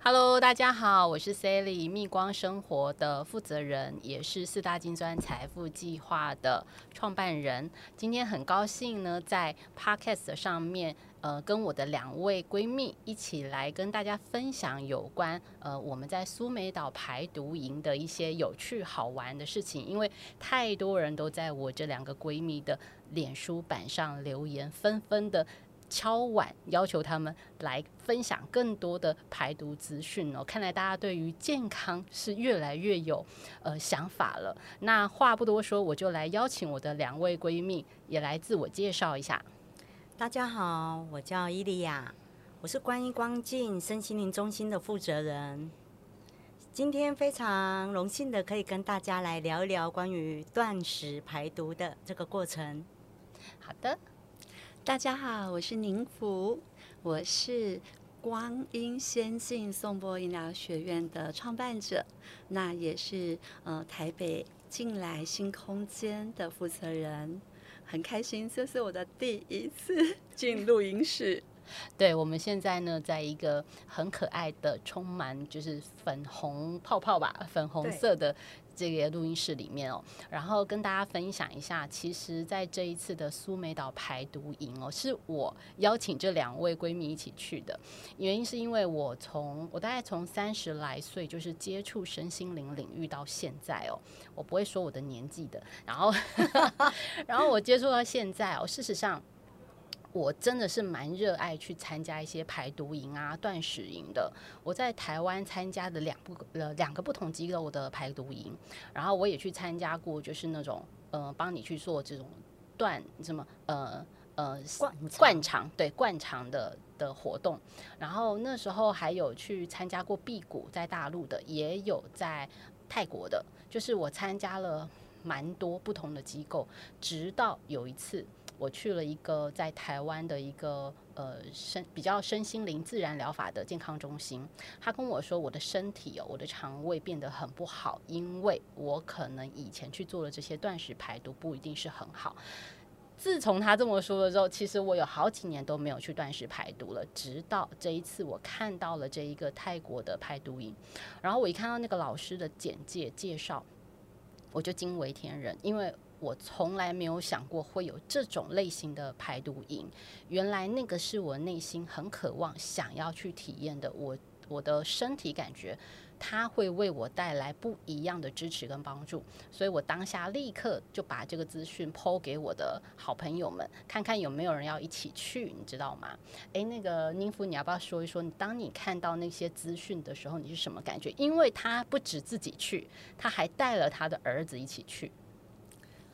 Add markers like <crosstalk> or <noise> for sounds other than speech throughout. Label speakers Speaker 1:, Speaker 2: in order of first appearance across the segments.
Speaker 1: Hello，大家好，我是 Sally，蜜光生活的负责人，也是四大金砖财富计划的创办人。今天很高兴呢，在 Podcast 上面，呃，跟我的两位闺蜜一起来跟大家分享有关呃我们在苏梅岛排毒营的一些有趣好玩的事情。因为太多人都在我这两个闺蜜的脸书版上留言，纷纷的。敲碗要求他们来分享更多的排毒资讯哦。看来大家对于健康是越来越有呃想法了。那话不多说，我就来邀请我的两位闺蜜也来自我介绍一下。
Speaker 2: 大家好，我叫伊利亚，我是观音光镜身心灵中心的负责人。今天非常荣幸的可以跟大家来聊一聊关于断食排毒的这个过程。
Speaker 1: 好的。
Speaker 3: 大家好，我是宁福，我是光阴先进颂钵医疗学院的创办者，那也是呃台北进来新空间的负责人，很开心，这是我的第一次进录音室。
Speaker 1: 对，我们现在呢，在一个很可爱的、充满就是粉红泡泡吧，粉红色的。这个录音室里面哦，然后跟大家分享一下，其实，在这一次的苏梅岛排毒营哦，是我邀请这两位闺蜜一起去的。原因是因为我从我大概从三十来岁就是接触身心灵领域到现在哦，我不会说我的年纪的。然后，<laughs> 然后我接触到现在哦，事实上。我真的是蛮热爱去参加一些排毒营啊、断食营的。我在台湾参加的两不呃两个不同机构的排毒营，然后我也去参加过，就是那种呃帮你去做这种断什么呃呃
Speaker 2: 灌
Speaker 1: 灌肠对灌肠的的活动。然后那时候还有去参加过辟谷，在大陆的也有在泰国的，就是我参加了蛮多不同的机构，直到有一次。我去了一个在台湾的一个呃身比较身心灵自然疗法的健康中心，他跟我说我的身体哦，我的肠胃变得很不好，因为我可能以前去做了这些断食排毒不一定是很好。自从他这么说了之后，其实我有好几年都没有去断食排毒了，直到这一次我看到了这一个泰国的排毒营，然后我一看到那个老师的简介介绍，我就惊为天人，因为。我从来没有想过会有这种类型的排毒营，原来那个是我内心很渴望想要去体验的。我我的身体感觉它会为我带来不一样的支持跟帮助，所以我当下立刻就把这个资讯抛给我的好朋友们，看看有没有人要一起去，你知道吗？诶，那个宁福，你要不要说一说，当你看到那些资讯的时候，你是什么感觉？因为他不止自己去，他还带了他的儿子一起去。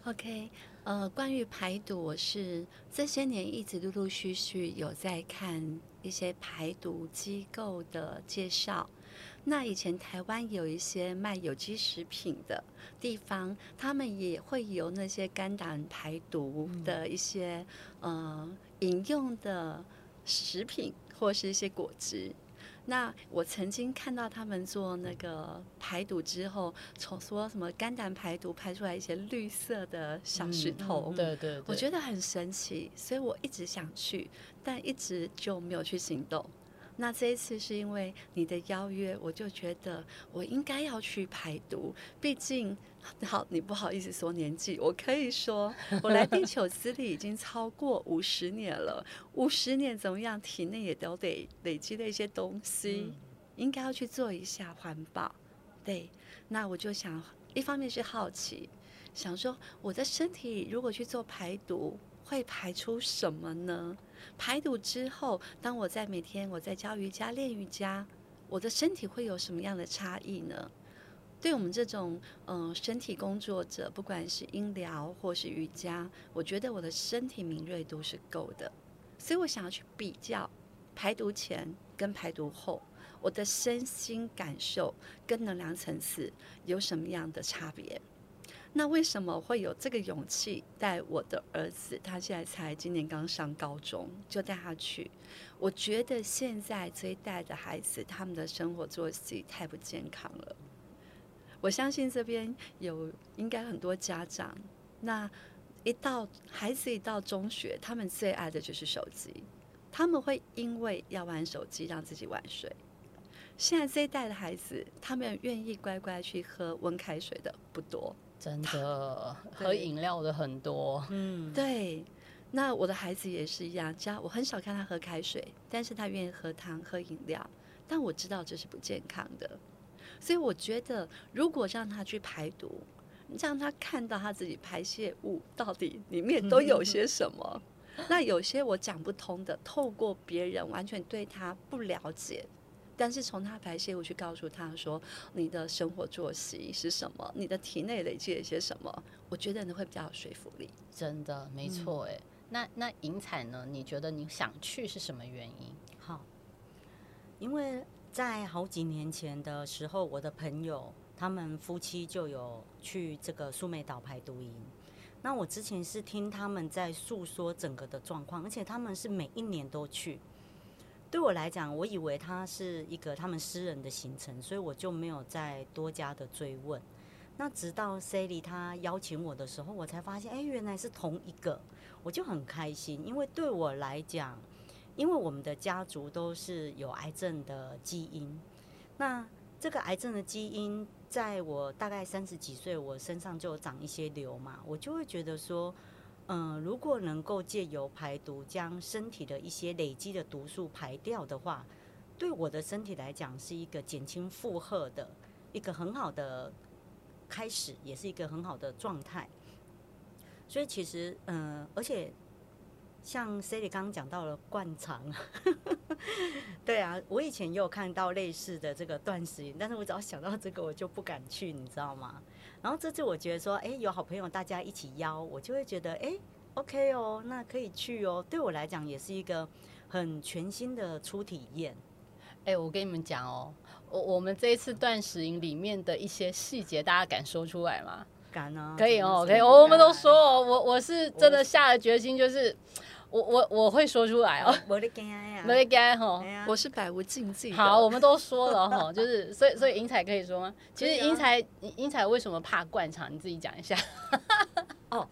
Speaker 3: OK，呃，关于排毒，我是这些年一直陆陆续续有在看一些排毒机构的介绍。那以前台湾有一些卖有机食品的地方，他们也会有那些肝胆排毒的一些呃饮用的食品或是一些果汁。那我曾经看到他们做那个排毒之后，从说什么肝胆排毒排出来一些绿色的小石头，
Speaker 1: 对对，
Speaker 3: 我觉得很神奇，所以我一直想去，但一直就没有去行动。那这一次是因为你的邀约，我就觉得我应该要去排毒。毕竟，好，你不好意思说年纪，我可以说，我来地 <laughs> 球资历已经超过五十年了。五十年怎么样？体内也都得累积的一些东西，应该要去做一下环保。对，那我就想，一方面是好奇，想说我的身体如果去做排毒。会排出什么呢？排毒之后，当我在每天我在教瑜伽、练瑜伽，我的身体会有什么样的差异呢？对我们这种嗯身体工作者，不管是音疗或是瑜伽，我觉得我的身体敏锐度是够的，所以我想要去比较排毒前跟排毒后，我的身心感受跟能量层次有什么样的差别。那为什么会有这个勇气带我的儿子？他现在才今年刚上高中，就带他去。我觉得现在这一代的孩子，他们的生活作息太不健康了。我相信这边有应该很多家长，那一到孩子一到中学，他们最爱的就是手机，他们会因为要玩手机让自己晚睡。现在这一代的孩子，他们愿意乖乖去喝温开水的不多。
Speaker 1: 真的喝饮料的很多，
Speaker 2: 嗯，
Speaker 3: 对，那我的孩子也是一样，只要我很少看他喝开水，但是他愿意喝汤、喝饮料，但我知道这是不健康的，所以我觉得如果让他去排毒，让他看到他自己排泄物到底里面都有些 <laughs> 什么，那有些我讲不通的，透过别人完全对他不了解。但是从他排泄物去告诉他说你的生活作息是什么，你的体内累积了一些什么，我觉得你会比较有说服力。
Speaker 1: 真的没错哎。那那银彩呢？你觉得你想去是什么原因？
Speaker 2: 好，因为在好几年前的时候，我的朋友他们夫妻就有去这个苏梅岛排毒营。那我之前是听他们在诉说整个的状况，而且他们是每一年都去。对我来讲，我以为他是一个他们私人的行程，所以我就没有再多加的追问。那直到 Sally 他邀请我的时候，我才发现，哎，原来是同一个，我就很开心，因为对我来讲，因为我们的家族都是有癌症的基因，那这个癌症的基因，在我大概三十几岁，我身上就长一些瘤嘛，我就会觉得说，嗯、如果能够借由排毒，将身体的一些累积的毒素排掉的话，对我的身体来讲是一个减轻负荷的一个很好的开始，也是一个很好的状态。所以其实，嗯、而且像 Sally 刚刚讲到了灌肠，<laughs> 对啊，我以前也有看到类似的这个断食营，但是我只要想到这个，我就不敢去，你知道吗？然后这次我觉得说，哎、有好朋友大家一起邀，我就会觉得，哎、o k 哦，那可以去哦。对我来讲，也是一个很全新的初体验。
Speaker 1: 哎、我跟你们讲哦，我我们这一次断食营里面的一些细节，大家敢说出来吗？
Speaker 2: 敢啊，
Speaker 1: 可以哦，可以，
Speaker 2: 怎么说
Speaker 1: 我们都说哦，我我是真的下了决心，就是我我我会说出来哦，
Speaker 2: 没得惊呀，
Speaker 1: 没该哈
Speaker 2: 哎。呀
Speaker 3: 我是百无禁忌。
Speaker 1: 好，我们都说了哈，<laughs> 就是所以所以英才可以说吗？其实英才英才为什么怕灌肠？你自己讲一下。<laughs>
Speaker 2: 哦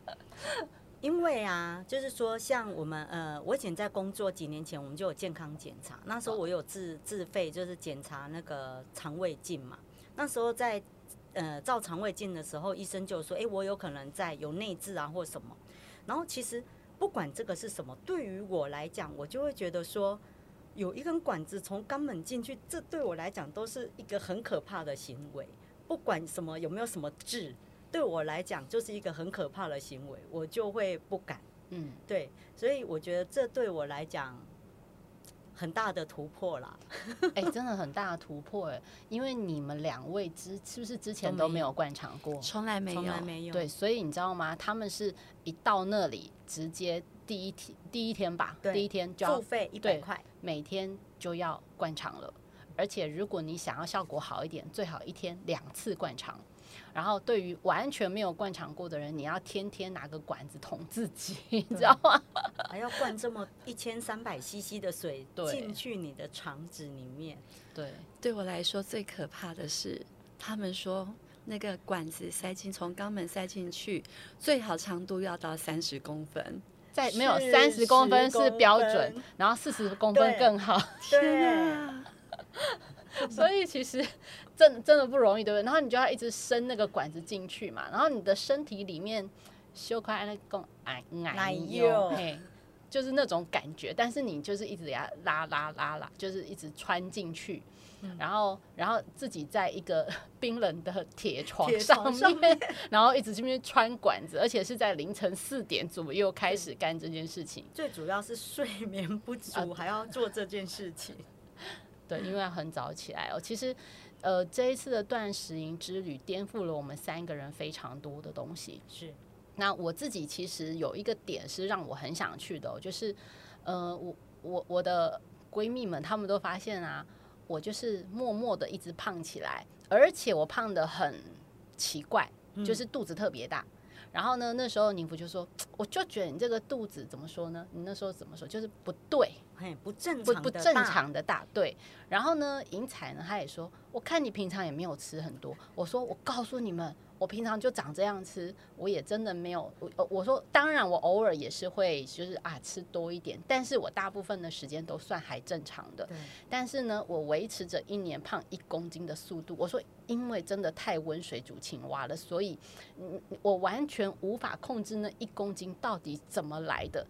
Speaker 2: 因为啊，就是说，像我们呃，我以前在工作几年前，我们就有健康检查，那时候我有自自费，就是检查那个肠胃镜嘛。那时候在呃照肠胃镜的时候，医生就说，哎、我有可能在有内痔啊或什么。然后其实不管这个是什么，对于我来讲，我就会觉得说，有一根管子从肛门进去，这对我来讲都是一个很可怕的行为。不管什么有没有什么痣，对我来讲就是一个很可怕的行为，我就会不敢。
Speaker 1: 嗯，
Speaker 2: 对，所以我觉得这对我来讲很大的突破啦。<laughs>
Speaker 1: 哎、真的很大的突破哎，因为你们两位之是不是之前
Speaker 2: 都没有
Speaker 1: 灌肠过？<laughs>
Speaker 3: 从来没有，
Speaker 2: 从来没有。
Speaker 1: 对，所以你知道吗？他们是一到那里直接第一天第一天吧，第一天就要
Speaker 2: 付费一百
Speaker 1: 对
Speaker 2: 块，
Speaker 1: 每天就要灌肠了。而且如果你想要效果好一点，最好一天两次灌肠。然后对于完全没有灌肠过的人，你要天天拿个管子捅自己，<laughs> 你知道吗？
Speaker 2: 还要灌这么一千三百 CC 的水
Speaker 1: 对
Speaker 2: 进去你的肠子里面。
Speaker 1: 对，
Speaker 3: 对我来说最可怕的是，他们说那个管子塞进从肛门塞进去，最好长度要到三十公分。
Speaker 1: 在没有三十公分是标
Speaker 2: 公
Speaker 1: 准，然后四十公分更好。
Speaker 2: 对，<laughs>
Speaker 3: 啊！
Speaker 1: 所以其实真真的不容易，对不对？然后你就要一直伸那个管子进去嘛，然后你的身体里面修开那个哎
Speaker 2: 哎
Speaker 1: 哎
Speaker 2: 呦
Speaker 1: 呦，嘿，就是那种感觉，但是你就是一直给它拉拉拉拉，就是一直穿进去。
Speaker 2: 嗯
Speaker 1: 然后，然后自己在一个 <laughs> 冰冷的铁床上
Speaker 2: 床上
Speaker 1: 面，然后一直这边穿管子，而且是在凌晨四点左右开始干这件事情。
Speaker 2: 最主要是睡眠不足，还要做这件事情。
Speaker 1: 对，因为要很早起来哦。其实，呃，这一次的断食营之旅颠覆了我们三个人非常多的东西。
Speaker 2: 是，
Speaker 1: 那我自己其实有一个点是让我很想去的、哦，就是，呃，我我我的闺蜜们她们都发现啊，我就是默默的一直胖起来，而且我胖的很奇怪，就是肚子特别大。然后呢，那时候宁福就说，我就觉得你这个肚子怎么说呢？你那时候怎么说？就是不对。
Speaker 2: 嘿，不正
Speaker 1: 不不正
Speaker 2: 常的大
Speaker 1: 对，然后呢，银彩呢，他也说，我看你平常也没有吃很多。我说，我告诉你们，我平常就长这样吃，我也真的没有。我我说，当然我偶尔也是会，就是啊吃多一点，但是我大部分的时间都算还正常的。
Speaker 2: 对，
Speaker 1: 但是呢，我维持着一年胖一公斤的速度。我说，因为真的太温水煮青蛙了，所以，我完全无法控制那一公斤到底怎么来的。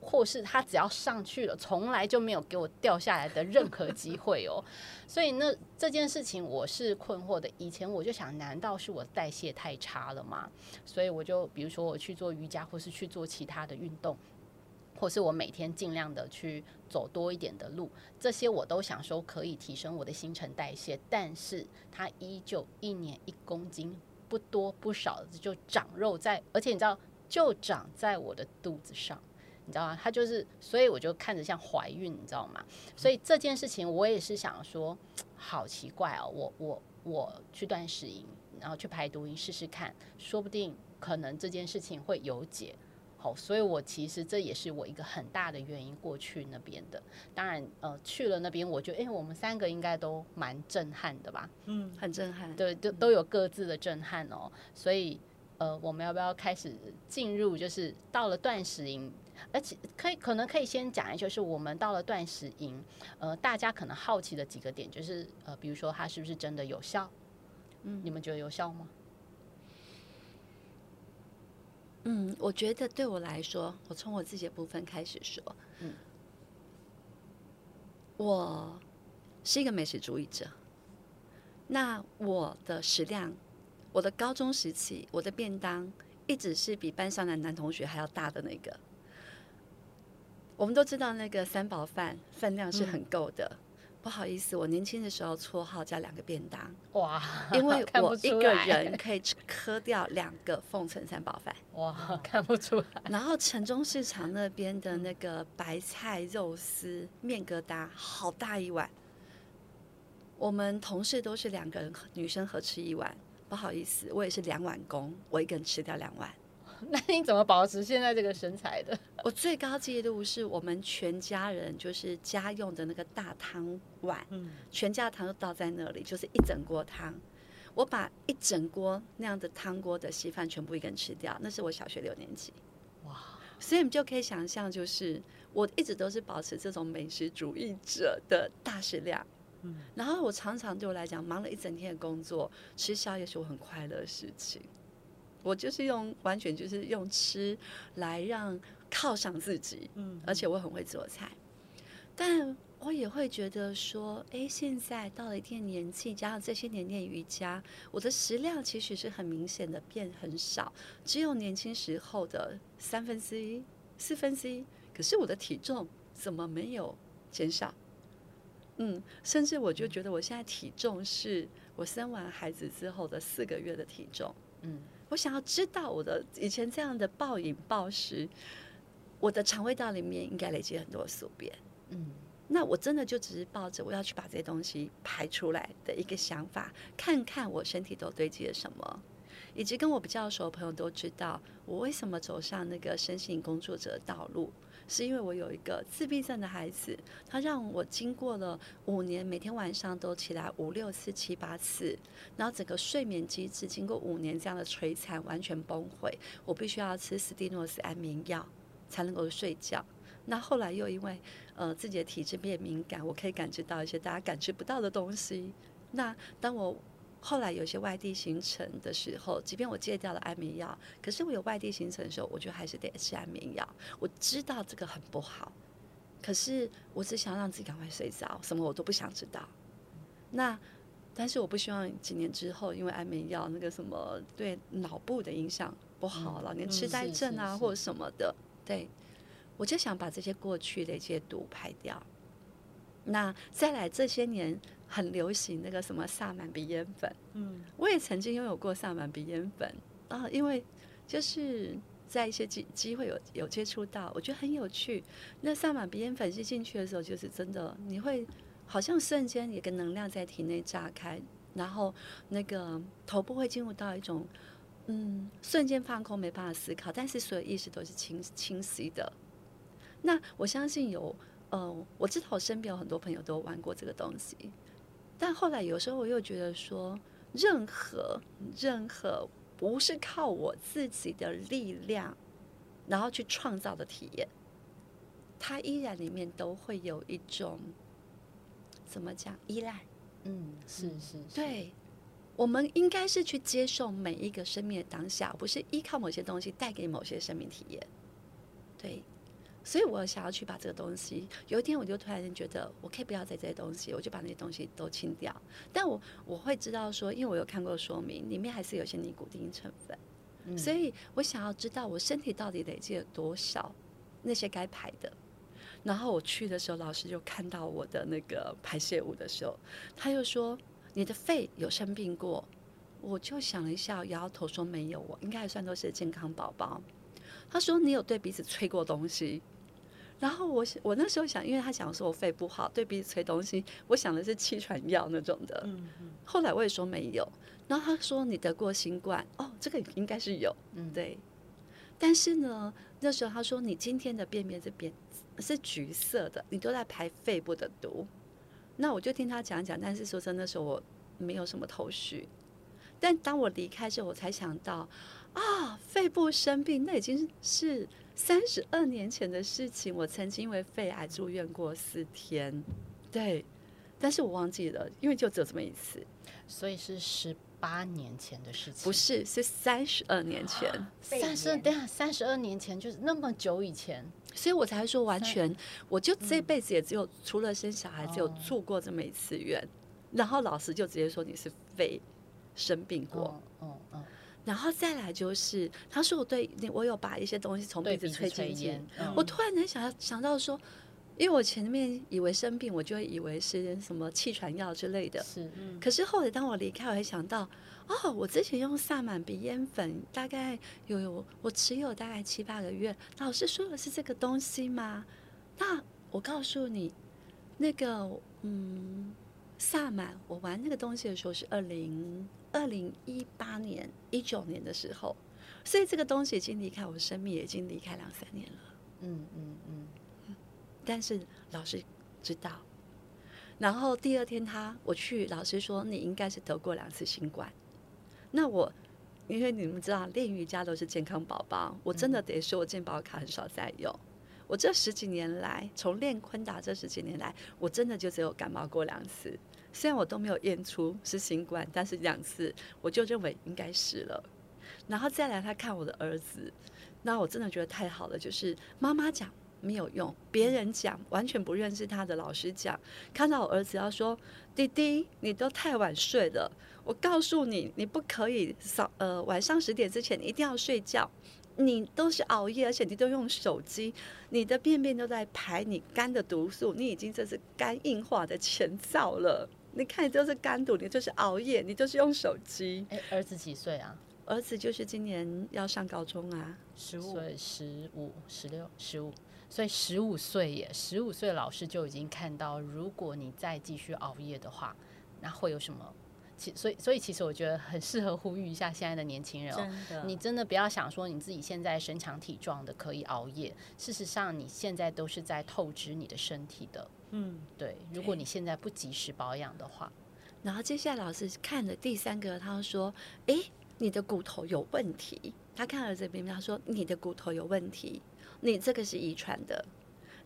Speaker 1: 或是他只要上去了，从来就没有给我掉下来的任何机会哦。<laughs> 所以那这件事情我是困惑的。以前我就想，难道是我代谢太差了吗？所以我就比如说我去做瑜伽，或是去做其他的运动，或是我每天尽量的去走多一点的路，这些我都想说可以提升我的新陈代谢。但是它依旧一年一公斤，不多不少的就长肉在，而且你知道，就长在我的肚子上。你知道吗？它就是，所以我就看着像怀孕，你知道吗？所以这件事情我也是想说，好奇怪哦！我我我去断食营，然后去排毒营试试看，说不定可能这件事情会有解。好，所以我其实这也是我一个很大的原因过去那边的。当然，呃，去了那边，我觉得，哎，我们三个应该都蛮震撼的吧？
Speaker 3: 嗯，很震撼。
Speaker 1: 对，都都有各自的震撼哦。所以，呃，我们要不要开始进入？就是到了断食营。而且可以可能可以先讲一下，就是我们到了断食营，呃，大家可能好奇的几个点，就是呃，比如说它是不是真的有效？嗯，你们觉得有效吗？
Speaker 3: 嗯，我觉得对我来说，我从我自己的部分开始说，嗯，我是一个美食主义者，那我的食量，我的高中时期，我的便当一直是比班上的男同学还要大的那个。我们都知道那个三宝饭分量是很够的。不好意思，我年轻的时候绰号叫两个便当。哇！因为 <laughs> 我一个人可以吃磕掉两个凤城三宝饭。<laughs>
Speaker 1: 哇，看不出来。
Speaker 3: 然后城中市场那边的那个白菜肉丝面疙瘩，好大一碗。我们同事都是两个人女生合吃一碗。不好意思，我也是两碗工，我一个人吃掉两碗。
Speaker 1: 那你怎么保持现在这个身材的？<laughs>
Speaker 3: 我最高纪录是我们全家人就是家用的那个大汤碗，嗯，全家汤都倒在那里，就是一整锅汤。我把一整锅那样的汤锅的稀饭全部一个人吃掉，那是我小学六年级。哇！所以你就可以想象，就是我一直都是保持这种美食主义者的大食量。嗯，然后我常常对我来讲，忙了一整天的工作，吃宵夜是我很快乐的事情。我就是用完全就是用吃来让犒赏自己，嗯，而且我很会做菜，但我也会觉得说，哎，现在到了一定年纪，加上这些年练瑜伽，我的食量其实是很明显的变很少，只有年轻时候的三分之一、四分之一，可是我的体重怎么没有减少？嗯，甚至我就觉得我现在体重是我生完孩子之后的四个月的体重，嗯。我想要知道我的以前这样的暴饮暴食，我的肠胃道里面应该累积很多宿便。嗯，那我真的就只是抱着我要去把这些东西排出来的一个想法，看看我身体都堆积了什么。以及跟我比较熟的朋友都知道，我为什么走上那个身心工作者的道路。是因为我有一个自闭症的孩子，他让我经过了五年，每天晚上都起来五六次、七八次，然后整个睡眠机制经过五年这样的摧残，完全崩溃。我必须要吃斯蒂诺斯安眠药才能够睡觉。那后来又因为呃自己的体质变敏感，我可以感知到一些大家感知不到的东西。那当我后来有些外地行程的时候，即便我戒掉了安眠药，可是我有外地行程的时候，我就还是得吃安眠药。我知道这个很不好，可是我只想让自己赶快睡着，什么我都不想知道。那但是我不希望几年之后，因为安眠药那个什么对脑部的影响不好，老年痴呆症啊或者什么的，对我就想把这些过去的一些毒排掉。那再来这些年。很流行那个什么萨满鼻烟粉，嗯，我也曾经拥有过萨满鼻烟粉啊，因为就是在一些机机会有有接触到，我觉得很有趣。那萨满鼻烟粉吸进去的时候，就是真的，你会好像瞬间一个能量在体内炸开，然后那个头部会进入到一种嗯瞬间放空，没办法思考，但是所有意识都是清清晰的。那我相信有，呃，我知道我身边有很多朋友都玩过这个东西。但后来有时候我又觉得说，任何任何不是靠我自己的力量，然后去创造的体验，它依然里面都会有一种怎么讲依赖。
Speaker 1: 嗯，是是，是，
Speaker 3: 对，我们应该是去接受每一个生命的当下，不是依靠某些东西带给某些生命体验。对，所以我想要去把这个东西，有一天我就突然间觉得，我可以不要再这些东西，我就把那些东西都清掉。但我我会知道说，因为我有看过说明，里面还是有些尼古丁成分，
Speaker 1: 嗯
Speaker 3: 所以我想要知道我身体到底累积了多少那些该排的。然后我去的时候，老师就看到我的那个排泄物的时候，他就说：“你的肺有生病过？”我就想了一下，摇摇头说：“没有，我应该还算都是健康宝宝。”他说：“你有对鼻子吹过东西？”然后我想我那时候想，因为他想说我肺不好，对鼻子吹东西，我想的是气喘药那种的。
Speaker 2: 嗯嗯，
Speaker 3: 后来我也说没有，然后他说你得过新冠，哦，这个应该是有，
Speaker 1: 嗯，
Speaker 3: 对。但是呢，那时候他说你今天的便便这边是橘色的，你都在排肺部的毒。那我就听他讲讲，但是说真的，那时候我没有什么头绪。但当我离开之后，我才想到啊，肺部生病那已经是三十二年前的事情。我曾经因为肺癌住院过四天，对，但是我忘记了，因为就只有这么一次。
Speaker 1: 所以是十八年前的事情，
Speaker 3: 不是，是三十二年前，
Speaker 1: 三十，对啊，三十二年前就是那么久以前，
Speaker 3: 所以我才说完全，我就这辈子也只有除了生小孩，只有
Speaker 1: 哦
Speaker 3: 住过这么一次院。然后老师就直接说你是肺生病过，
Speaker 1: 嗯嗯嗯，
Speaker 3: 然后再来就是他说我对你，我有把一些东西从鼻子吹进去我突然能想想到说，因为我前面以为生病，我就会以为是什么气喘药之类的，
Speaker 1: 是，
Speaker 3: 可是后来当我离开，我还想到，哦，我之前用萨满鼻烟粉，大概有有我持有大概七八个月。老师说的是这个东西吗？那我告诉你，那个嗯，萨满，我玩那个东西的时候是二零二零一八年一九年的时候，所以这个东西已经离开我生命，也已经离开两三年了。
Speaker 1: 嗯嗯嗯，
Speaker 3: 但是老师知道。然后第二天他我去，老师说你应该是得过两次新冠。那我因为你们知道练瑜伽都是健康宝宝，我真的得说我健保卡很少在用。我这十几年来，从练昆达这十几年来，我真的就只有感冒过两次。虽然我都没有验出是新冠，但是两次我就认为应该是了。然后再来他看我的儿子，那我真的觉得太好了，就是妈妈讲没有用，别人讲完全不认识他的老师讲，看到我儿子要说弟弟，你都太晚睡了，我告诉你，你不可以早呃晚上十点之前你一定要睡觉。你都是熬夜，而且你都用手机，你的便便都在排你肝的毒素，你已经这是肝硬化的前兆了。你看，你都是肝毒，你就是熬夜，你就是用手机。<laughs>
Speaker 1: 哎，儿子几岁啊？
Speaker 3: 儿子就是今年要上高中啊，
Speaker 2: 十五
Speaker 1: 所以十五、十六、十五，所以十五岁耶，十五岁老师就已经看到，如果你再继续熬夜的话，那会有什么？其所以所以其实我觉得很适合呼吁一下现在的年轻人哦，
Speaker 2: 真的，
Speaker 1: 你真的不要想说你自己现在身强体壮的可以熬夜，事实上你现在都是在透支你的身体的。
Speaker 2: 嗯，
Speaker 1: 对，如果你现在不及时保养的话，
Speaker 3: 然后接下来老师看了第三个，他说：“诶，你的骨头有问题。”他看了这边，他说：“你的骨头有问题，你这个是遗传的。”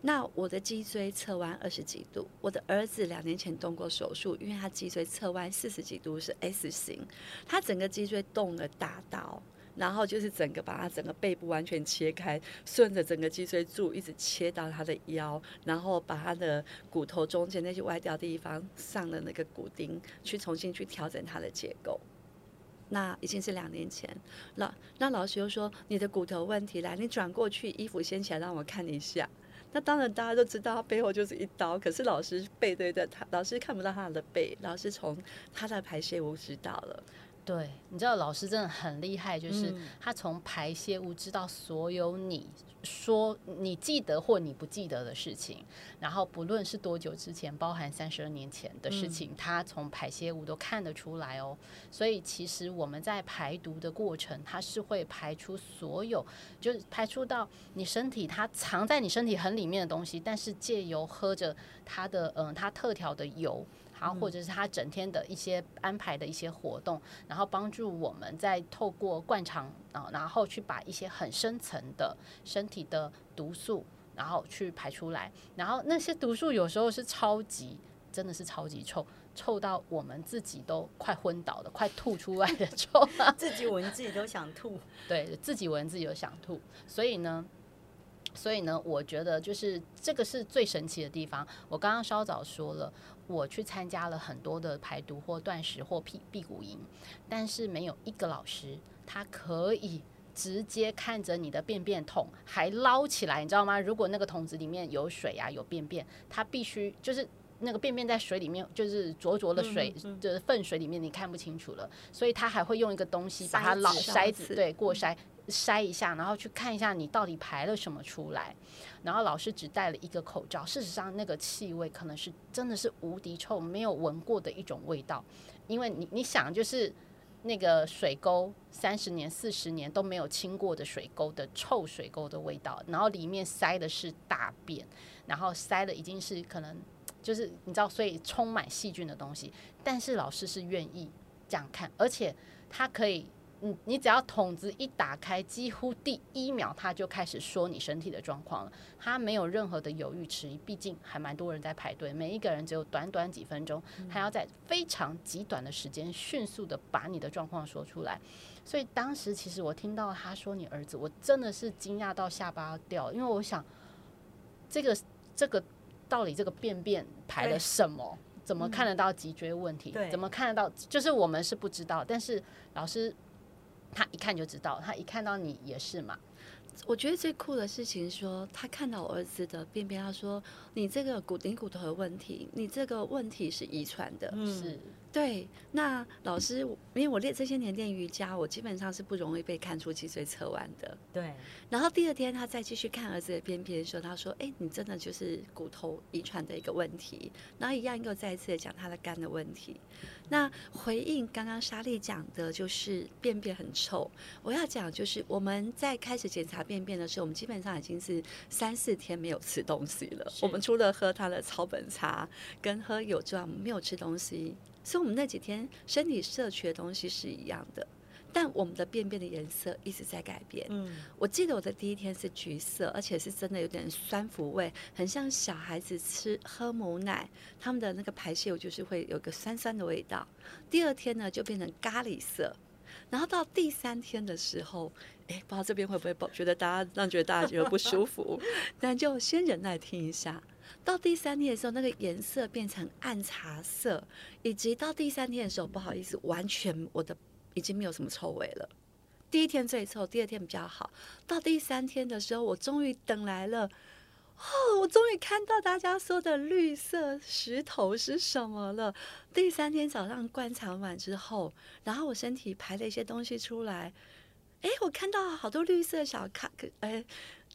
Speaker 3: 那我的脊椎侧弯二十几度，我的儿子两年前动过手术，因为他脊椎侧弯四十几度是 S 型，他整个脊椎动了大刀。然后就是整个把他整个背部完全切开，顺着整个脊椎柱一直切到他的腰，然后把他的骨头中间那些歪掉的地方上了那个骨钉，去重新去调整它的结构。那已经是两年前，老那老师又说你的骨头问题来，你转过去，衣服掀起来让我看一下。那当然大家都知道，他背后就是一刀，可是老师背对着他，老师看不到他的背，老师从他的排泄物知道了。
Speaker 1: 对，你知道老师真的很厉害，就是
Speaker 2: 嗯
Speaker 1: 他从排泄物知道所有你说你记得或你不记得的事情，然后不论是多久之前，包含三十二年前的事情，他从排泄物都看得出来哦。所以其实我们在排毒的过程，它是会排出所有，就是排出到你身体它藏在你身体很里面的东西，但是借由喝着它的嗯它特调的油。好，或者是他整天的一些安排的一些活动，然后帮助我们在透过灌肠啊，然后去把一些很深层的身体的毒素，然后去排出来，然后那些毒素有时候是超级，真的是超级臭。臭到我们自己都快昏倒了，快吐出来的 <laughs> 臭，
Speaker 2: 自己闻自己都想吐。
Speaker 1: 对自己闻自己都想吐，所以呢，所以呢，我觉得就是这个是最神奇的地方。我刚刚稍早说了，我去参加了很多的排毒或断食或辟辟谷营，但是没有一个老师他可以直接看着你的便便桶还捞起来，你知道吗？如果那个桶子里面有水啊，有便便，他必须就是。那个便便在水里面，就是浊浊的水，就是粪水里面，你看不清楚了。所以他还会用一个东西把它捞筛子，对，过筛筛一下，然后去看一下你到底排了什么出来。然后老师只戴了一个口罩，事实上那个气味可能是真的是无敌臭，没有闻过的一种味道。因为你你想，就是那个水沟三十年、四十年都没有清过的水沟的臭水沟的味道，然后里面塞的是大便，然后塞的已经是可能。就是你知道，所以充满细菌的东西，但是老师是愿意这样看，而且他可以，你你只要筒子一打开，几乎第一秒他就开始说你身体的状况了，他没有任何的犹豫迟疑，毕竟还蛮多人在排队，每一个人只有短短几分钟，还要在非常极短的时间迅速的把你的状况说出来，所以当时其实我听到他说你儿子，我真的是惊讶到下巴要掉，因为我想这个这个。到底这个便便排了什么？怎么看得到脊椎问题？怎么看得到？就是我们是不知道，但是老师他一看就知道，他一看到你也是嘛。
Speaker 3: 我觉得最酷的事情是说，他看到我儿子的便便，他说：“你这个骨顶骨头的问题，你这个问题是遗传的。”
Speaker 1: 是。
Speaker 3: 对，那老师，因为我练这些年练瑜伽，我基本上是不容易被看出脊椎侧弯的。
Speaker 2: 对。
Speaker 3: 然后第二天他再继续看儿子的便便的时候，他说：“哎，你真的就是骨头遗传的一个问题。”然后一样又再一次的讲他的肝的问题。那回应刚刚莎莉讲的，就是便便很臭。我要讲就是，我们在开始检查便便的时候，我们基本上已经是三四天没有吃东西了。我们除了喝他的草本茶跟喝有状，没有吃东西。所以，我们那几天身体摄取的东西是一样的，但我们的便便的颜色一直在改变。嗯，我记得我的第一天是橘色，而且是真的有点酸腐味，很像小孩子吃喝母奶，他们的那个排泄物就是会有个酸酸的味道。第二天呢，就变成咖喱色，然后到第三天的时候，哎，不知道这边会不会觉得大家让觉得大家觉得不舒服，<laughs> 但就先忍耐听一下。到第三天的时候，那个颜色变成暗茶色，以及到第三天的时候，不好意思，完全我的已经没有什么臭味了。第一天最臭，第二天比较好。到第三天的时候，我终于等来了，哦，我终于看到大家说的绿色石头是什么了。第三天早上灌肠完之后，然后我身体排了一些东西出来，哎，我看到好多绿色小卡，哎。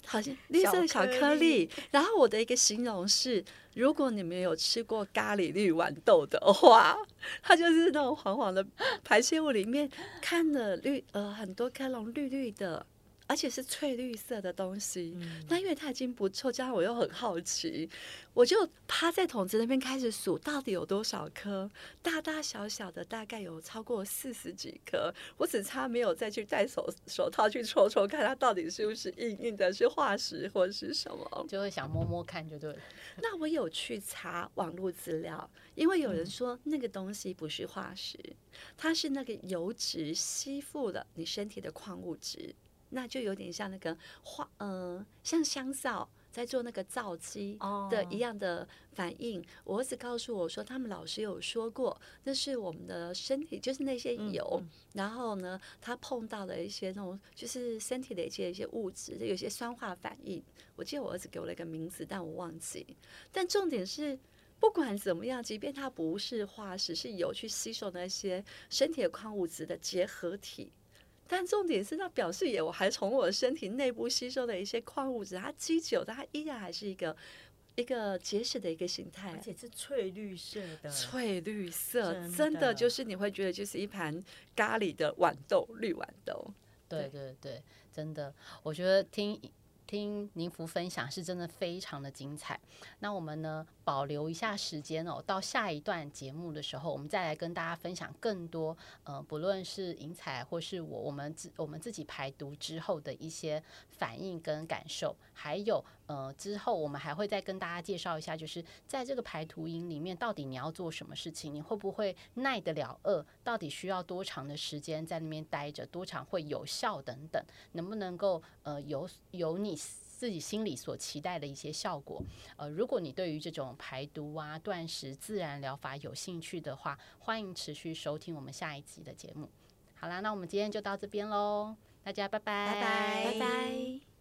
Speaker 3: 好像绿色小颗粒，然后我的一个形容是：如果你们有吃过咖喱绿豌豆的话，它就是那种黄黄的排泄物里面看了绿呃很多颗龙绿绿的。而且是翠绿色的东西，那因为它已经不臭，加上我又很好奇，我就趴在桶子那边开始数，到底有多少颗，大大小小的，大概有超过四十几颗。我只差没有再去戴手手套去戳戳，看它到底是不是硬硬的，是化石或是什么，
Speaker 1: 就会想摸摸看，就对了。
Speaker 3: 那我有去查网络资料，因为有人说那个东西不是化石，它是那个油脂吸附了你身体的矿物质。那就有点像那个化，呃，像香皂在做那个皂基的一样的反应。我儿子告诉我说，他们老师有说过，那是我们的身体，就是那些油，然后呢，他碰到了一些那种，就是身体的一些一些物质，有些酸化反应。我记得我儿子给我了一个名字，但我忘记。但重点是，不管怎么样，即便它不是化石，是油去吸收那些身体的矿物质的结合体。但重点是，它表示也我还从我身体内部吸收了一些矿物质，它积久，但它依然还是一个一个结实的一个形态，
Speaker 2: 而且是翠绿色的。
Speaker 3: 翠绿色，真的就是你会觉得就是一盘咖喱的豌豆，绿豌豆。
Speaker 1: 对对对，真的，我觉得听听宁福分享是真的非常的精彩。那我们呢？保留一下时间哦，到下一段节目的时候，我们再来跟大家分享更多，呃，不论是银彩或是我我们自我们自己排毒之后的一些反应跟感受，还有呃之后我们还会再跟大家介绍一下，就是在这个排毒营里面，到底你要做什么事情，你会不会耐得了饿，到底需要多长的时间在那边待着，多长会有效等等，能不能够呃有有你。自己心里所期待的一些效果，呃，如果你对于这种排毒啊、断食、自然疗法有兴趣的话，欢迎持续收听我们下一集的节目。好啦，那我们今天就到这边喽，大家拜拜，
Speaker 2: 拜拜，
Speaker 3: 拜拜。